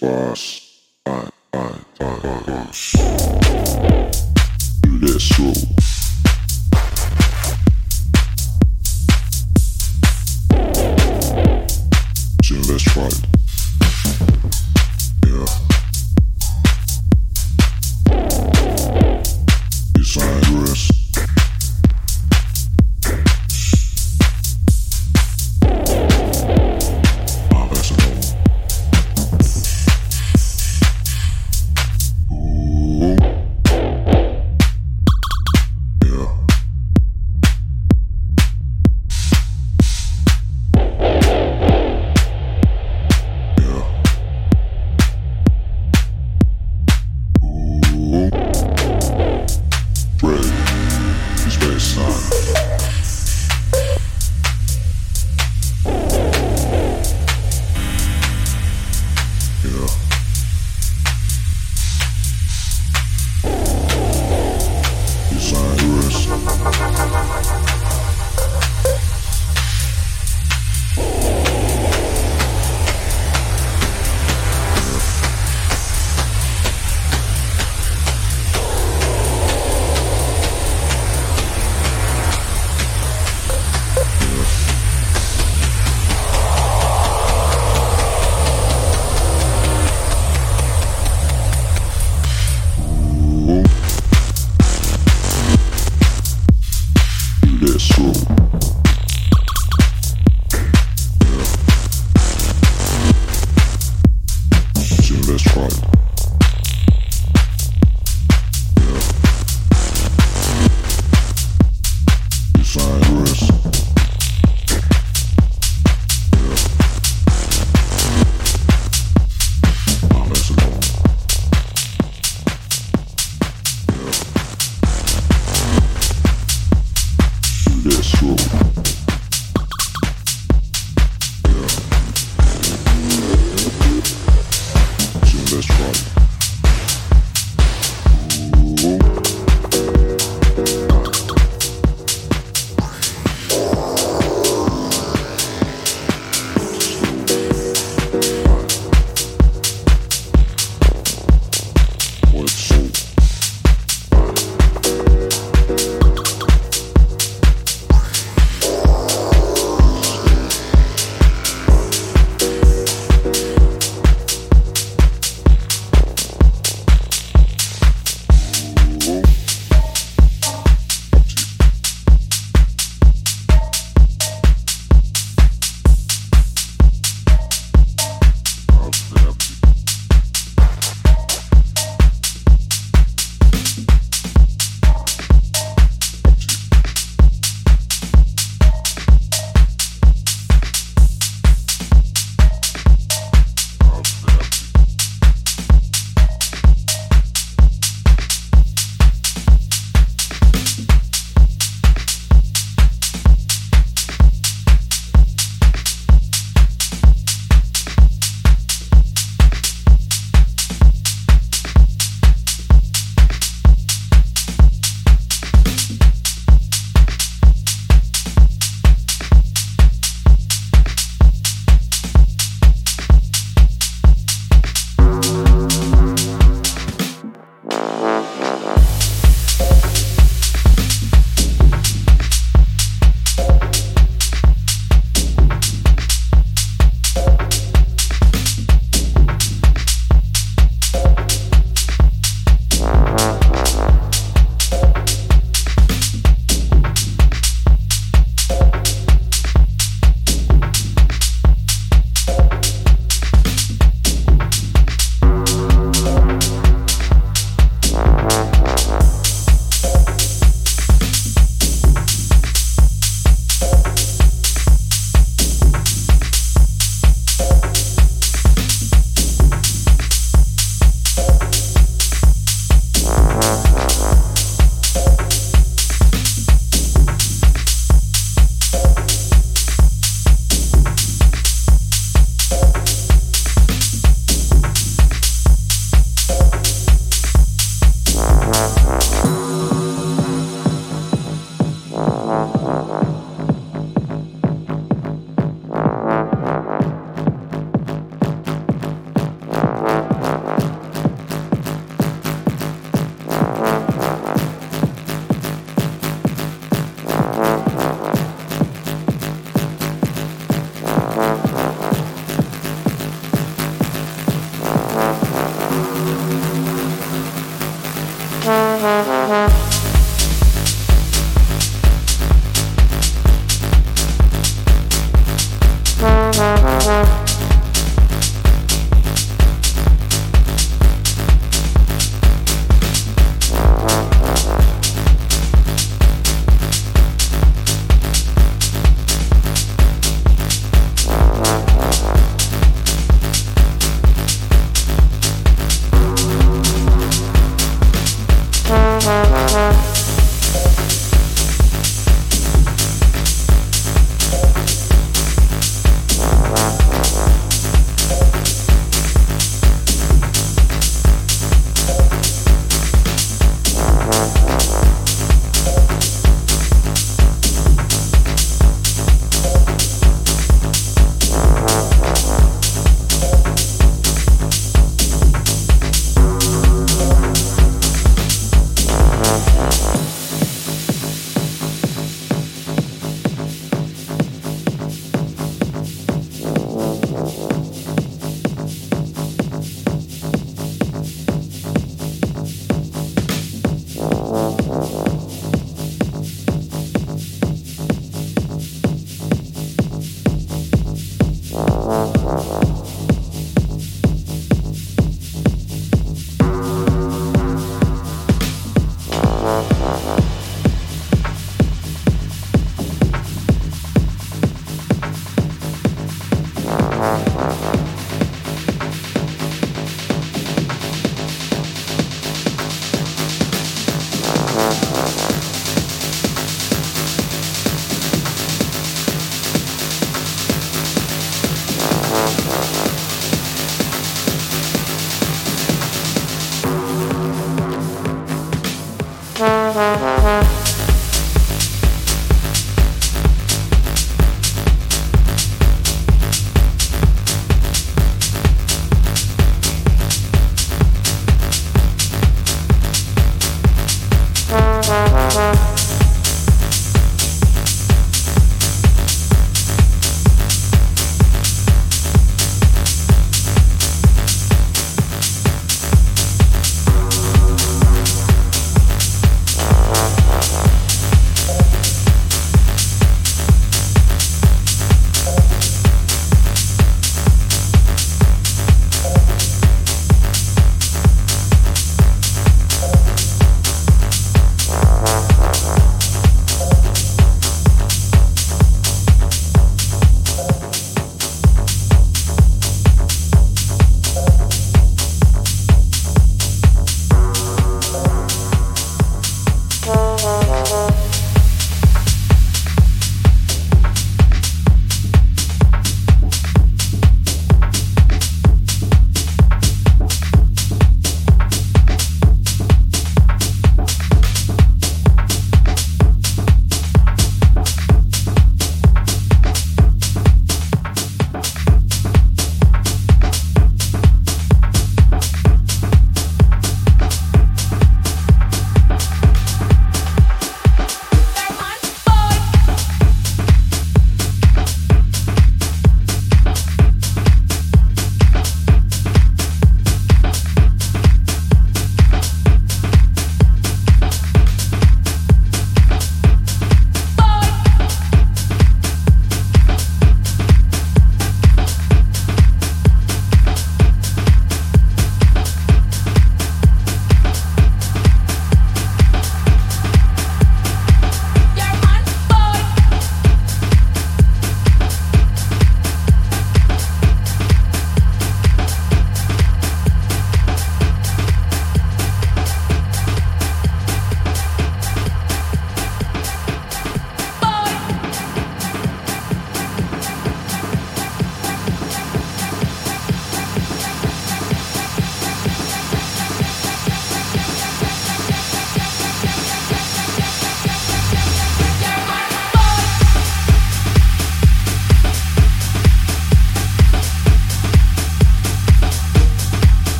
Boss, Ai, ai, ai,